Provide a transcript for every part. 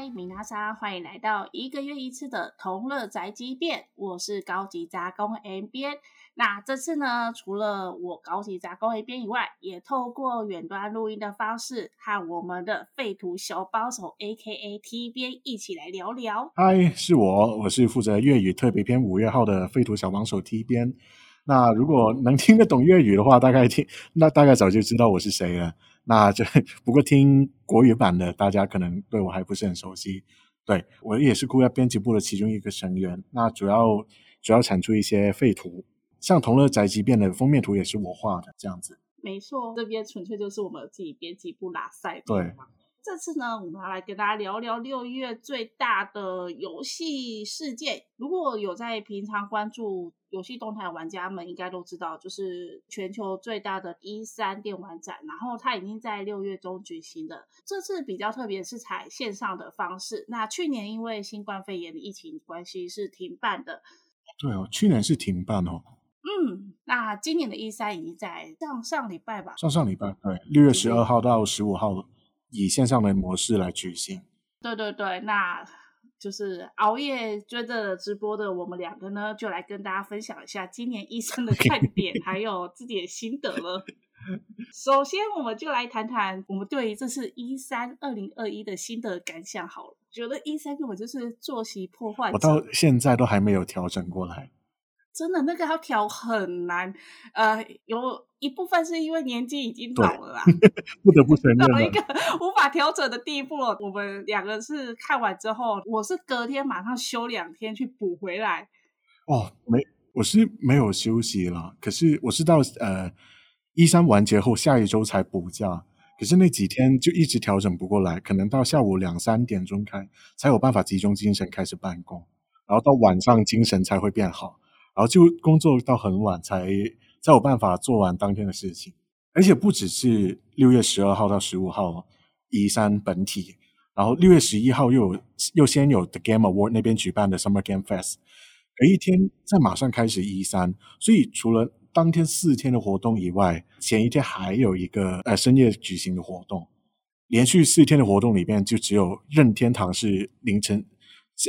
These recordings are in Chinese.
嗨，米娜莎，欢迎来到一个月一次的同乐宅急便。我是高级杂工 M 边。那这次呢，除了我高级杂工 A 边以外，也透过远端录音的方式，和我们的废土小帮手 A.K.A T 边一起来聊聊。嗨，是我，我是负责粤语特别篇五月号的废土小帮手 T 边。那如果能听得懂粤语的话，大概听，那大概早就知道我是谁了。那这不过听国语版的，大家可能对我还不是很熟悉。对我也是酷亚编辑部的其中一个成员。那主要主要产出一些废图，像同乐宅急便的封面图也是我画的，这样子。没错，这边纯粹就是我们自己编辑部拉塞。对。这次呢，我们要来跟大家聊聊六月最大的游戏事件。如果有在平常关注游戏动态的玩家们，应该都知道，就是全球最大的一三电玩展，然后它已经在六月中举行的。这次比较特别，是采线上的方式。那去年因为新冠肺炎的疫情关系是停办的。对哦，去年是停办哦。嗯，那今年的一三已经在上上礼拜吧？上上礼拜，对，六月十二号到十五号。以线上的模式来举行，对对对，那就是熬夜追着直播的我们两个呢，就来跟大家分享一下今年医生的看 点，还有自己的心得了。首先，我们就来谈谈我们对于这次一三二零二一的心得感想好了。觉得一三根本就是作息破坏，我到现在都还没有调整过来。真的，那个要调很难，呃，有一部分是因为年纪已经老了啦，不得不承认到了一个 无法调整的地步了。我们两个是看完之后，我是隔天马上休两天去补回来。哦，没，我是没有休息了，可是我是到呃一三完结后下一周才补假，可是那几天就一直调整不过来，可能到下午两三点钟开才有办法集中精神开始办公，然后到晚上精神才会变好。然后就工作到很晚才才有办法做完当天的事情，而且不只是六月十二号到十五号一三本体，然后六月十一号又有又先有 The Game Award 那边举办的 Summer Game Fest，隔一天再马上开始一三，所以除了当天四天的活动以外，前一天还有一个呃深夜举行的活动，连续四天的活动里面就只有任天堂是凌晨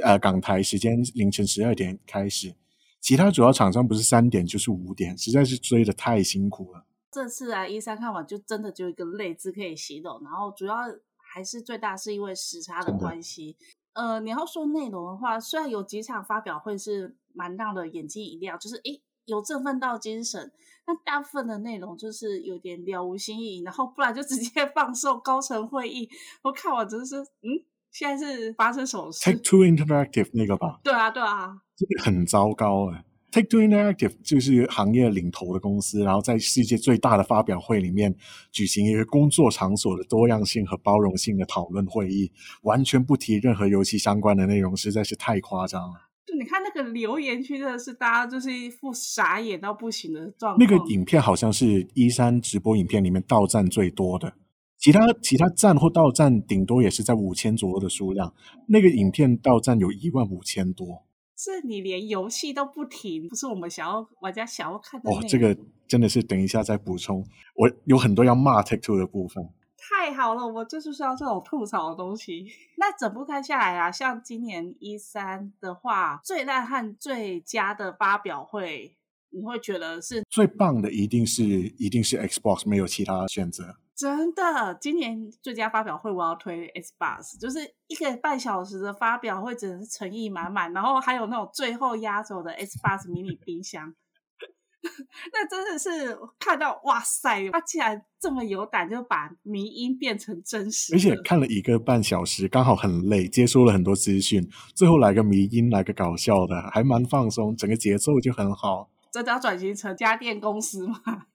呃港台时间凌晨十二点开始。其他主要厂商不是三点就是五点，实在是追的太辛苦了。这次啊，一三看完就真的就一个累字可以形容，然后主要还是最大是因为时差的关系。呃，你要说内容的话，虽然有几场发表会是蛮让的眼睛一亮，就是诶有振奋到精神，但大部分的内容就是有点了无新意，然后不然就直接放送高层会议。我看完真是嗯。现在是发生什么事？Take Two Interactive 那个吧？对啊，对啊，这个很糟糕啊。Take Two Interactive 就是行业领头的公司，然后在世界最大的发表会里面举行一个工作场所的多样性和包容性的讨论会议，完全不提任何游戏相关的内容，实在是太夸张了。就你看那个留言区，真的是大家就是一副傻眼到不行的状况。那个影片好像是一三直播影片里面到站最多的。其他其他站或到站顶多也是在五千左右的数量，那个影片到站有一万五千多。是你连游戏都不停，不是我们想要玩家想要看的。哦，这个真的是等一下再补充。我有很多要骂 Take Two 的部分。太好了，我就是需要这种吐槽的东西。那整部看下来啊，像今年一三的话，最烂和最佳的发表会，你会觉得是最棒的，一定是一定是 Xbox，没有其他选择。真的，今年最佳发表会我要推 S Bus，就是一个半小时的发表会，真的是诚意满满。然后还有那种最后压轴的 S Bus 迷你冰箱，那真的是看到哇塞，他竟然这么有胆，就把迷音变成真实。而且看了一个半小时，刚好很累，接收了很多资讯，最后来个迷音，来个搞笑的，还蛮放松，整个节奏就很好。真的要转型成家电公司吗？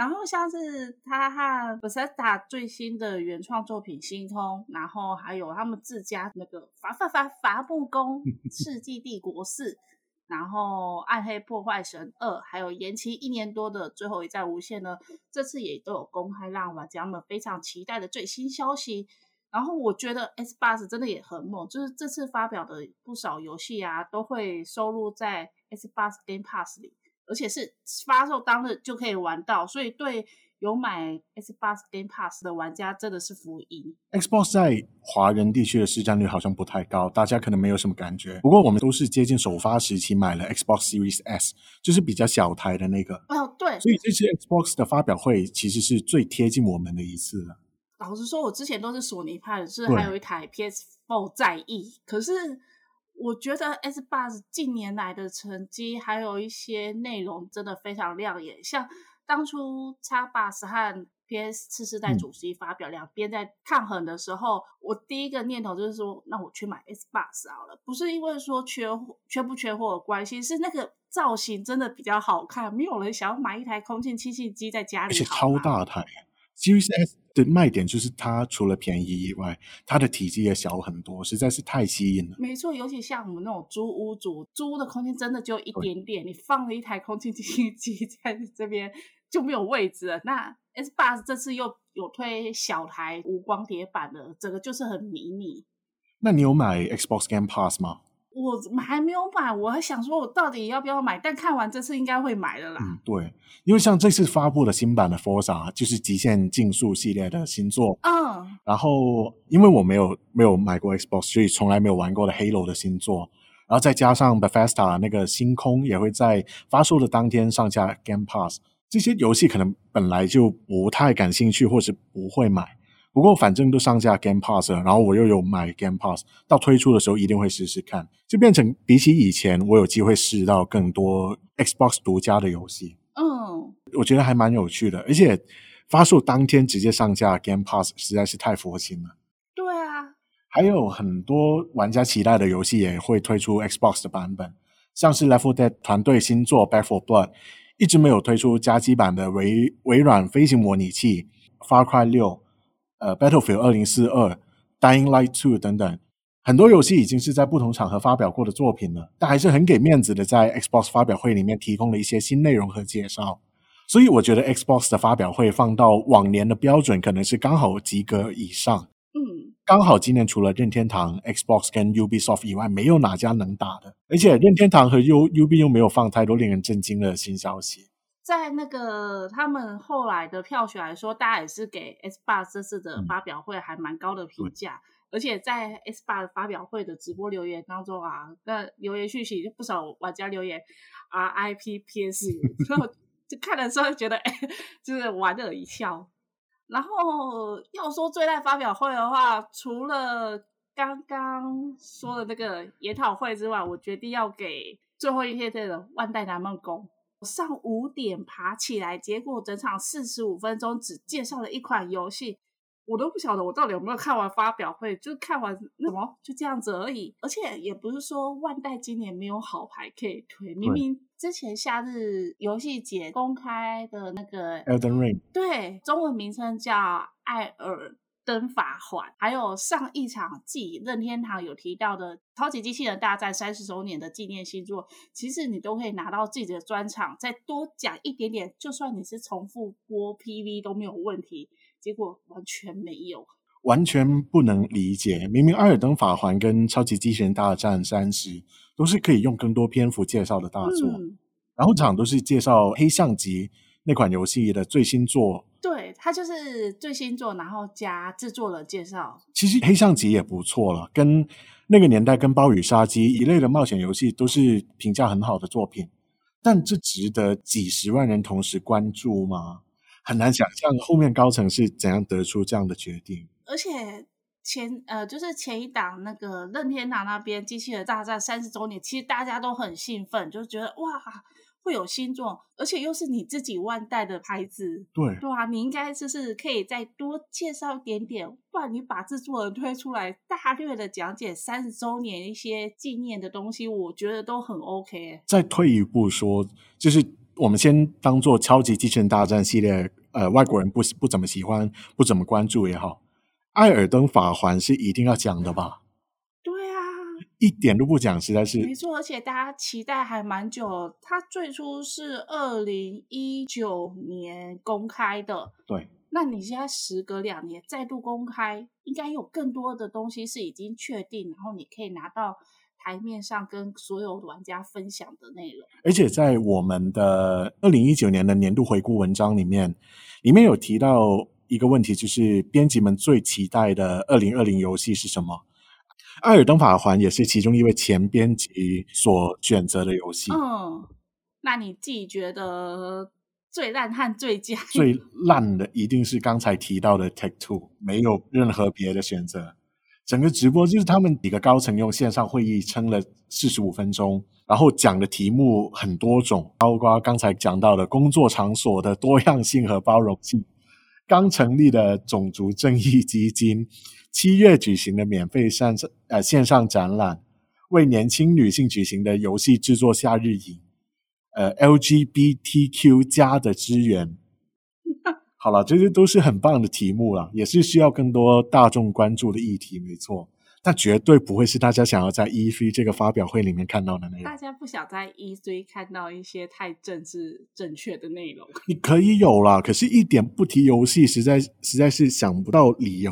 然后像是他和 Bethesda 最新的原创作品《星空》，然后还有他们自家那个《伐伐伐伐木工 世纪帝国四》，然后《暗黑破坏神二》，还有延期一年多的《最后一战无限》呢，这次也都有公开让玩家们非常期待的最新消息。然后我觉得 S Bus 真的也很猛，就是这次发表的不少游戏啊，都会收录在 S Bus Game Pass 里。而且是发售当日就可以玩到，所以对有买 Xbox Game Pass 的玩家真的是福音。Xbox 在华人地区的市占率好像不太高，大家可能没有什么感觉。不过我们都是接近首发时期买了 Xbox Series S，就是比较小台的那个。哦，对，所以这次 Xbox 的发表会其实是最贴近我们的一次了。老实说，我之前都是索尼派的，是对还有一台 PS4 在意。可是我觉得 S Bus 近年来的成绩，还有一些内容真的非常亮眼。像当初 X Bus 和 PS 次世代嗯主席发表，两边在抗衡的时候，我第一个念头就是说，那我去买 S Bus 好了。不是因为说缺货缺不缺货的关系，是那个造型真的比较好看，没有人想要买一台空气清新机在家里，而且超大台。Series S 的卖点就是它除了便宜以外，它的体积也小很多，实在是太吸引了。没错，尤其像我们那种租屋主，租屋的空间真的就一点点，你放了一台空气清新机在这边就没有位置了。那 S Bus 这次又有推小台无光碟版的，整个就是很迷你。那你有买 Xbox Game Pass 吗？我还没有买，我还想说我到底要不要买，但看完这次应该会买的啦。嗯，对，因为像这次发布的新版的 Forza 就是极限竞速系列的新作，嗯，然后因为我没有没有买过 Xbox，所以从来没有玩过的 Halo 的新作，然后再加上 Bethesda 那个星空也会在发售的当天上架 Game Pass，这些游戏可能本来就不太感兴趣，或是不会买。不过反正都上架 Game Pass 了，然后我又有买 Game Pass，到推出的时候一定会试试看，就变成比起以前，我有机会试到更多 Xbox 独家的游戏。嗯，我觉得还蛮有趣的，而且发售当天直接上架 Game Pass 实在是太佛心了。对啊，还有很多玩家期待的游戏也会推出 Xbox 的版本，像是 Left 4 Dead 团队新作 Back 4 Blood，一直没有推出加机版的微微软飞行模拟器 Far Cry 六，呃 Battlefield 二零四二、Dying Light Two 等等。很多游戏已经是在不同场合发表过的作品了，但还是很给面子的，在 Xbox 发表会里面提供了一些新内容和介绍。所以我觉得 Xbox 的发表会放到往年的标准，可能是刚好及格以上。嗯，刚好今年除了任天堂、Xbox 跟 Ubisoft 以外，没有哪家能打的。而且任天堂和 U UB 又没有放太多令人震惊的新消息。在那个他们后来的票选来说，大家也是给 S 八这次的嗯发表会还蛮高的评价，而且在 S 八发表会的直播留言当中啊，那留言讯息不少玩家留言 RIP PS 五，然后就看的时候就觉得，哎、就是莞尔一笑。然后要说最大发表会的话，除了刚刚说的那个研讨会之外，我决定要给最后一天的万代南梦宫。我上五点爬起来，结果整场四十五分钟只介绍了一款游戏，我都不晓得我到底有没有看完发表会，就看完什么就这样子而已。而且也不是说万代今年没有好牌可以推，明明之前夏日游戏节公开的那个 Elden Ring 对，中文名称叫《艾尔登法环》，还有上一场季任天堂有提到的《超级机器人大战》三十周年的纪念新作，其实你都可以拿到自己的专场，再多讲一点点，就算你是重复播 PV 都没有问题。结果完全没有。完全不能理解，明明《艾尔登法环》跟《超级机器人大战三十》都是可以用更多篇幅介绍的大作，嗯，然后场都是介绍《黑象级》那款游戏的最新作。对，它就是最新作，然后加制作人介绍。其实《黑象级》也不错了，跟那个年代跟《暴雨杀机》一类的冒险游戏都是评价很好的作品，但这值得几十万人同时关注吗？很难想象后面高层是怎样得出这样的决定。而且前呃，就是前一档那个任天堂那边《机器人大战》三十周年，其实大家都很兴奋，就觉得哇会有新作，而且又是你自己万代的牌子，对，对啊，你应该就是可以再多介绍一点点，不然你把制作人推出来，大略的讲解三十周年一些纪念的东西，我觉得都很 OK。再退一步说，就是我们先当做超级机器人大战系列，呃，外国人不不怎么喜欢、不怎么关注也好，艾尔登法环是一定要讲的吧？一点都不讲，实在是没错，而且大家期待还蛮久。它最初是二零一九年公开的，对。那你现在时隔两年再度公开，应该有更多的东西是已经确定，然后你可以拿到台面上跟所有玩家分享的内容。而且在我们的二零一九年的年度回顾文章里面，里面有提到一个问题，就是编辑们最期待的二零二零游戏是什么？《艾尔登法环》也是其中一位前编辑所选择的游戏。嗯，那你自己觉得最烂和最佳？最烂的一定是刚才提到的 Take Two，没有任何别的选择。整个直播就是他们几个高层用线上会议撑了四十五分钟，然后讲的题目很多种，包括刚才讲到的工作场所的多样性和包容性，刚成立的种族正义基金。七月举行的免费上呃线上展览，为年轻女性举行的游戏制作夏日营，呃 LGBTQ 加的支援，好了，这些都是很棒的题目了，也是需要更多大众关注的议题，没错。但绝对不会是大家想要在 E3 这个发表会里面看到的内容。大家不想在 E3 看到一些太政治正确的内容。你 可以有啦，可是一点不提游戏，实在实在是想不到理由。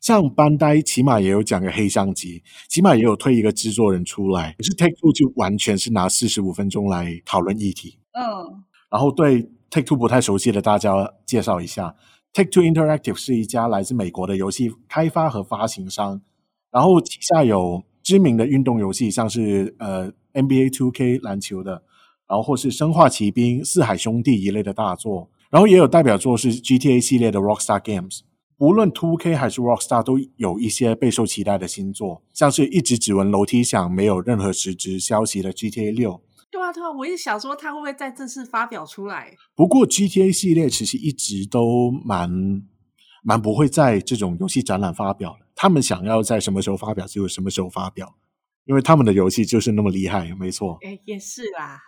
像班呆起码也有讲个黑相机，起码也有推一个制作人出来。可是 Take Two 就完全是拿四十五分钟来讨论议题。嗯，然后对 Take Two 不太熟悉的大家介绍一下，Take Two Interactive 是一家来自美国的游戏开发和发行商，然后旗下有知名的运动游戏，像是呃 NBA Two K 篮球的，然后或是生化奇兵、四海兄弟一类的大作，然后也有代表作是 GTA 系列的 Rockstar Games。无论 Two K 还是 Rockstar 都有一些备受期待的新作，像是一直只闻楼梯响、没有任何实质消息的 GTA 六。对啊，对啊，我也想说，它会不会在正式发表出来？不过 GTA 系列其实一直都蛮蛮不会在这种游戏展览发表的，他们想要在什么时候发表就什么时候发表，因为他们的游戏就是那么厉害，没错。哎，也是啦。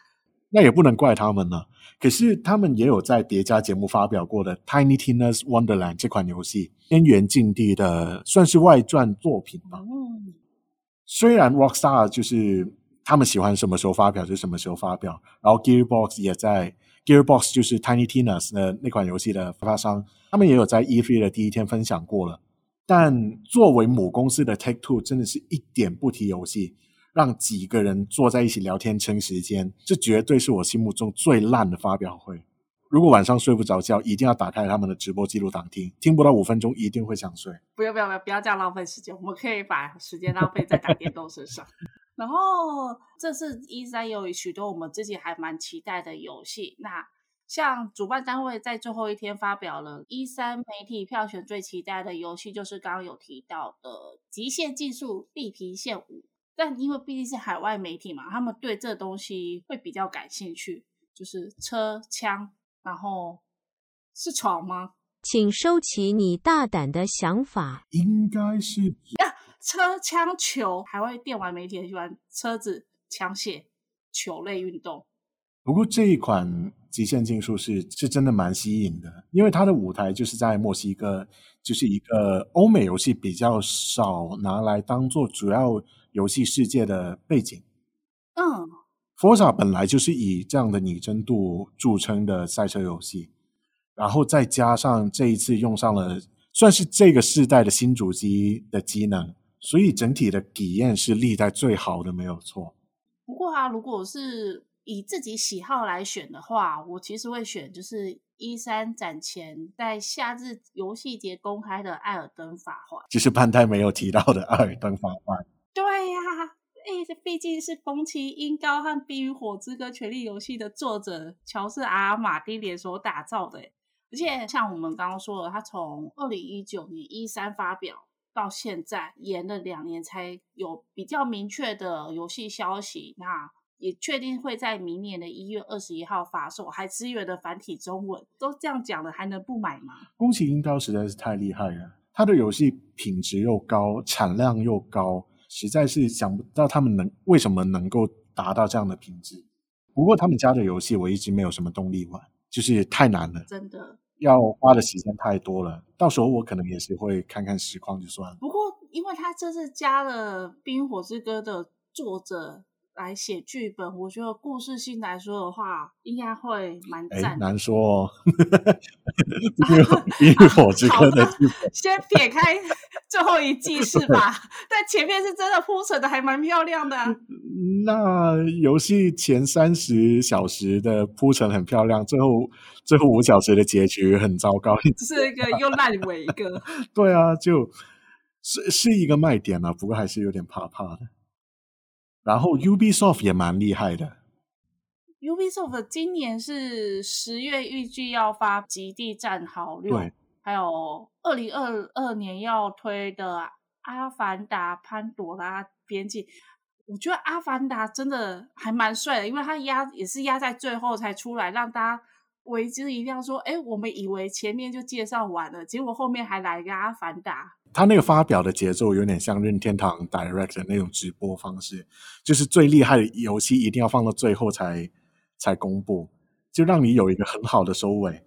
那也不能怪他们了。可是他们也有在别家节目发表过的《Tiny Tina's Wonderland》这款游戏，边缘境地的算是外传作品吧。虽然 Rockstar 就是他们喜欢什么时候发表就什么时候发表，然后 Gearbox 也在 Gearbox 就是 Tiny Tina's 的那款游戏的发发商，他们也有在 E3 的第一天分享过了。但作为母公司的 Take Two 真的是一点不提游戏。让几个人坐在一起聊天撑时间，这绝对是我心目中最烂的发表会。如果晚上睡不着觉，一定要打开他们的直播记录档听，听不到五分钟一定会想睡。不要不要不要不要这样浪费时间，我们可以把时间浪费在打电动身上。然后这次一三有许多我们自己还蛮期待的游戏，那像主办单位在最后一天发表了一三媒体票选最期待的游戏，就是刚刚有提到的《极限技术：地平线五》。但因为毕竟是海外媒体嘛，他们对这东西会比较感兴趣，就是车枪，然后是床吗？请收起你大胆的想法。应该是呀，车枪球，海外电玩媒体很喜欢车子、枪械、球类运动。不过这一款《极限竞速》是是真的蛮吸引的，因为它的舞台就是在墨西哥，就是一个欧美游戏比较少拿来当做主要。游戏世界的背景，嗯，Forza 本来就是以这样的拟真度著称的赛车游戏，然后再加上这一次用上了算是这个世代的新主机的机能，所以整体的体验是历代最好的，没有错。不过啊，如果是以自己喜好来选的话，我其实会选就是一三展前在夏日游戏节公开的《艾尔登法环》，就是潘太没有提到的《艾尔登法环》。对呀，哎，这毕竟是宫崎英高和《冰与火之歌：权力游戏》的作者乔治 ·R· 马丁联手打造的，而且像我们刚刚说的，他从二零一九年一三发表到现在，延了两年才有比较明确的游戏消息，那也确定会在明年的一月二十一号发售，还支援的繁体中文，都这样讲了，还能不买吗？宫崎英高实在是太厉害了，他的游戏品质又高，产量又高。实在是想不到他们能为什么能够达到这样的品质。不过他们家的游戏我一直没有什么动力玩，就是太难了，真的要花的时间太多了。到时候我可能也是会看看实况就算了。不过因为他这次加了《冰火之歌》的作者来写剧本，我觉得故事性来说的话，应该会蛮哎，赞。难说哦。冰与冰与火之歌的剧本，先撇开最后一季是吧？但前面是真的铺陈的还蛮漂亮的啊、那游戏前三十小时的铺陈很漂亮，最后最后五小时的结局很糟糕。只是一个又烂尾一个。对啊，就是是一个卖点啊，不过还是有点怕怕的。然后 Ubisoft 也蛮厉害的，Ubisoft 今年是十月预计要发《极地战壕六》，对，还有二零二二年要推的《阿凡达：潘朵拉边境》。我觉得《阿凡达》真的还蛮帅的，因为它压也是压在最后才出来，让大家为之一亮。说，哎，我们以为前面就介绍完了，结果后面还来一个《阿凡达》。他那个发表的节奏有点像任天堂 Direct 的那种直播方式，就是最厉害的游戏一定要放到最后才才公布，就让你有一个很好的收尾。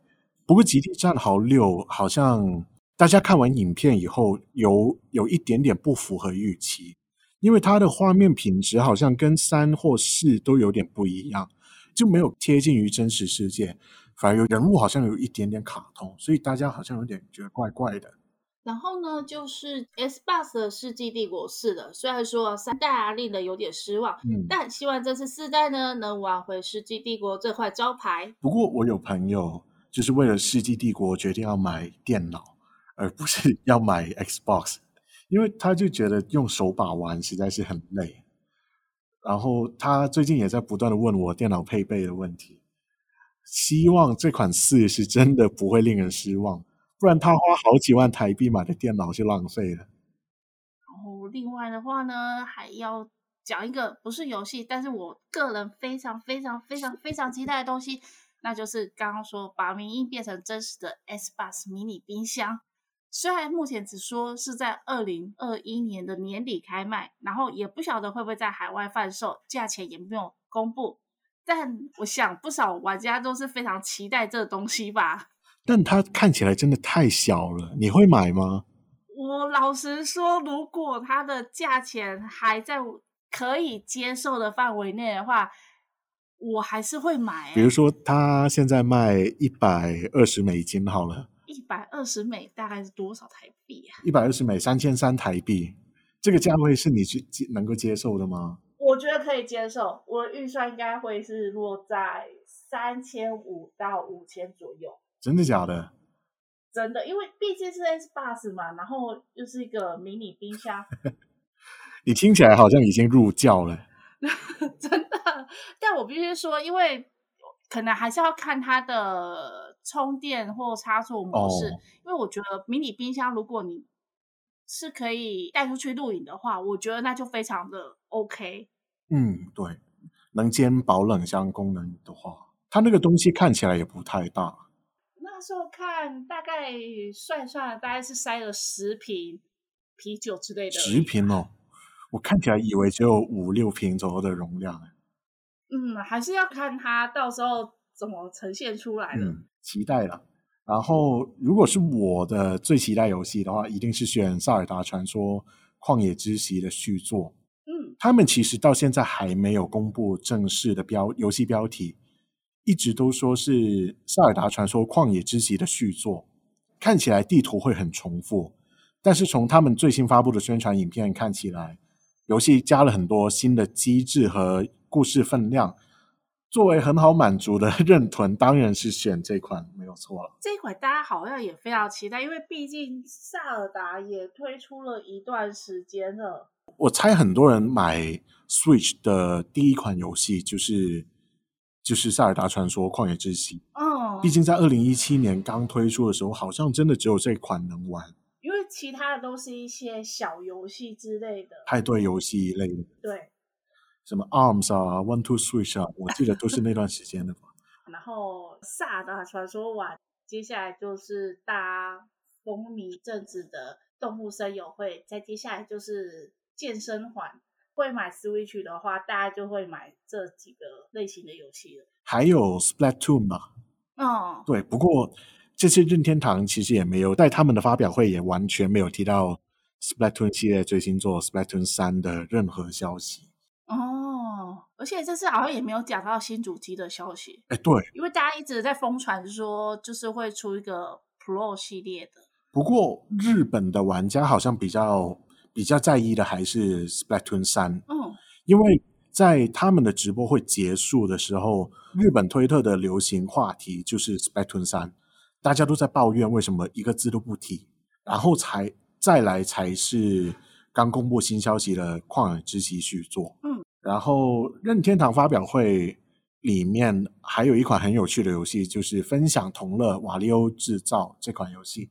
不过《极地战壕六》好像大家看完影片以后有有一点点不符合预期，因为它的画面品质好像跟三或四都有点不一样，就没有贴近于真实世界，反而有人物好像有一点点卡通，所以大家好像有点觉得怪怪的。然后呢，就是 Xbox 的《世纪帝国四》的。虽然说三代啊令人有点失望，嗯，但希望这次四代呢能挽回《世纪帝国》这块招牌。不过我有朋友就是为了《世纪帝国》决定要买电脑，而不是 要买 Xbox，因为他就觉得用手把玩实在是很累。然后他最近也在不断的问我电脑配备的问题，希望这款四是真的不会令人失望，不然他花好几万台币买的电脑就浪费了。然后另外的话呢，还要讲一个不是游戏，但是我个人非常非常非常非常期待的东西，那就是刚刚说把迷音变成真实的 Xbox 迷你冰箱。虽然目前只说是在二零二一年的年底开卖，然后也不晓得会不会在海外贩售，价钱也没有公布，但我想不少玩家都是非常期待这个东西吧。但它看起来真的太小了，你会买吗？我老实说，如果它的价钱还在可以接受的范围内的话，我还是会买、比如说，它现在卖一百二十美金好了。一百二十美大概是多少台币啊？一百二十美三千三台币，这个价位是你去接能够接受的吗？我觉得可以接受，我的预算应该会是落在三千五到五千左右。真的假的？真的，因为毕竟是 S Bus 嘛，然后又是一个迷你冰箱，你听起来好像已经入教了。真的。但我必须说，因为可能还是要看它的充电或插座模式，哦因为我觉得迷你冰箱如果你是可以带出去露营的话，我觉得那就非常的 OK。嗯，对，能兼保冷箱功能的话，它那个东西看起来也不太大。那时候看大概算一算，大概是塞了十瓶啤酒之类的。十？瓶哦，我看起来以为只有五六瓶左右的容量。嗯，还是要看它到时候怎么呈现出来的。嗯，期待了。然后，如果是我的最期待游戏的话，一定是选《塞尔达传说：旷野之息》的续作。他们其实到现在还没有公布正式的标游戏标题，一直都说是《塞尔达传说：旷野之息》的续作，看起来地图会很重复，但是从他们最新发布的宣传影片看起来，游戏加了很多新的机制和故事分量。作为很好满足的认屯，当然是选这款没有错了。这款大家好像也非常期待，因为毕竟塞尔达也推出了一段时间了。我猜很多人买 Switch 的第一款游戏就是就是《塞尔达传说：旷野之息》。哦，毕竟在二零一七年刚推出的时候，好像真的只有这款能玩因为其他的都是一些小游戏之类的。派对游戏一类的，对，什么 ARMS 啊、One Two Switch 啊，我记得都是那段时间的吧。然后萨尔达传说完，接下来就是大家风靡一阵子的动物森友会，再接下来就是健身环。会买 Switch 的话，大家就会买这几个类型的游戏了。还有 Splatoon 吧，哦，对。不过这次任天堂其实也没有在他们的发表会也完全没有提到 Splatoon 系列最新作 Splatoon 三的任何消息。哦，而且这次好像也没有讲到新主机的消息，哎，对。因为大家一直在疯传说，就是会出一个 Pro 系列的。不过日本的玩家好像比较比较在意的还是 Splatoon 三，嗯，因为在他们的直播会结束的时候，日本推特的流行话题就是 Splatoon 三，大家都在抱怨为什么一个字都不提，然后才再来才是刚公布新消息的《旷野之息》续作，嗯，然后任天堂发表会里面还有一款很有趣的游戏，就是分享同乐瓦力欧制造这款游戏。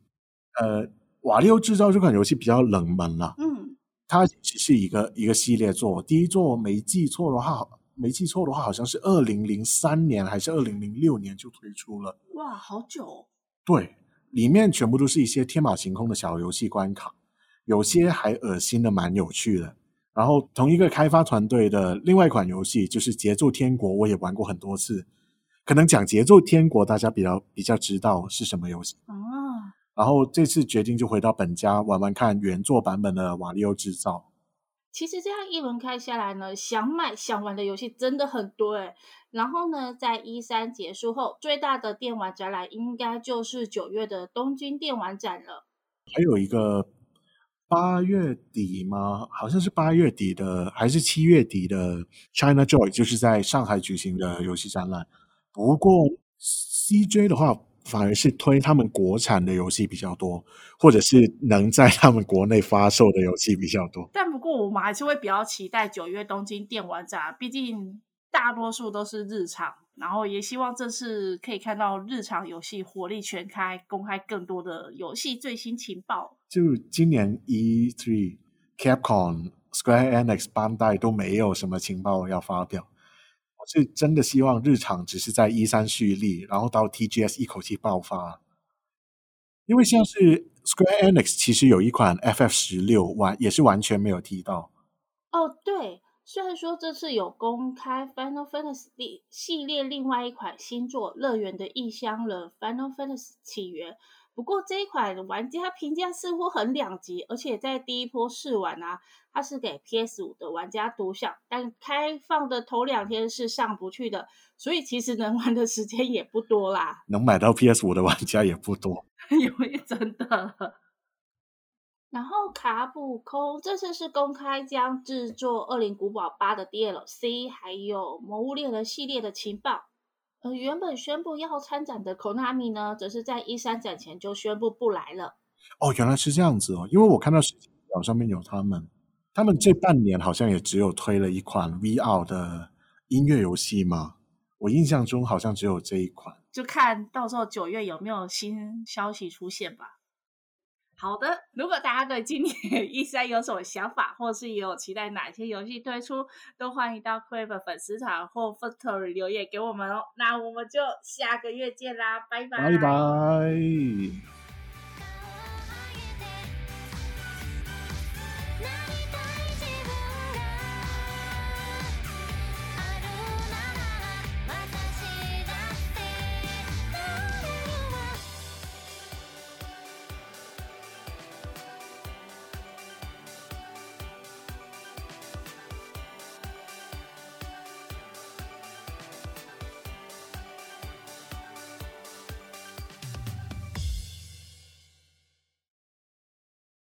呃，瓦力欧制造这款游戏比较冷门了，嗯，它只是一个一个系列作，第一作没记错的话，没记错的话，好像是二零零三年还是二零零六年就推出了。哇，好久、哦，对，里面全部都是一些天马行空的小游戏关卡，有些还恶心的蛮有趣的。然后同一个开发团队的另外一款游戏就是《节奏天国》，我也玩过很多次。可能讲《节奏天国》，大家比较比较知道是什么游戏。啊，然后这次决定就回到本家玩玩看原作版本的《瓦力欧制造》。其实这样一轮开下来呢，想买想玩的游戏真的很多诶。然后呢，在一三结束后，最大的电玩展览应该就是九月的东京电玩展了。还有一个八月底吗？好像是八月底的，还是七月底的 China Joy，就是在上海举行的游戏展览。不过 CJ 的话，反而是推他们国产的游戏比较多，或者是能在他们国内发售的游戏比较多。但不过我们还是会比较期待九月东京电玩展，毕竟大多数都是日常，然后也希望这次可以看到日常游戏火力全开，公开更多的游戏最新情报。就今年 E3、Capcom、Square Enix、Bandai 都没有什么情报要发表。是真的希望日常只是在一三蓄力，然后到 TGS 一口气爆发。因为像是 Square Enix 其实有一款 FF 十六完也是完全没有提到。哦，对，虽然说这次有公开 Final Fantasy 系列另外一款新作《乐园的异乡人》Final Fantasy 起源，不过这一款玩家评价似乎很两极，而且在第一波试玩啊，它是给 PS 五的玩家独享，但开放的头两天是上不去的，所以其实能玩的时间也不多啦，能买到 PS 五的玩家也不多。因为真的。然后卡普空这次是公开将制作《恶灵古堡八》的 DLC，还有《魔物猎人》系列的情报。而原本宣布要参展的 Konami 呢，则是在一三展前就宣布不来了。哦，原来是这样子哦，因为我看到时间表上面有他们，他们这半年好像也只有推了一款 VR 的音乐游戏嘛，我印象中好像只有这一款。就看到时候九月有没有新消息出现吧。好的，如果大家对今年 一三有什么想法，或是有期待哪些游戏推出，都欢迎到 Crave 粉丝团或 f o t o r y 留言给我们哦。那我们就下个月见啦，拜拜，拜拜。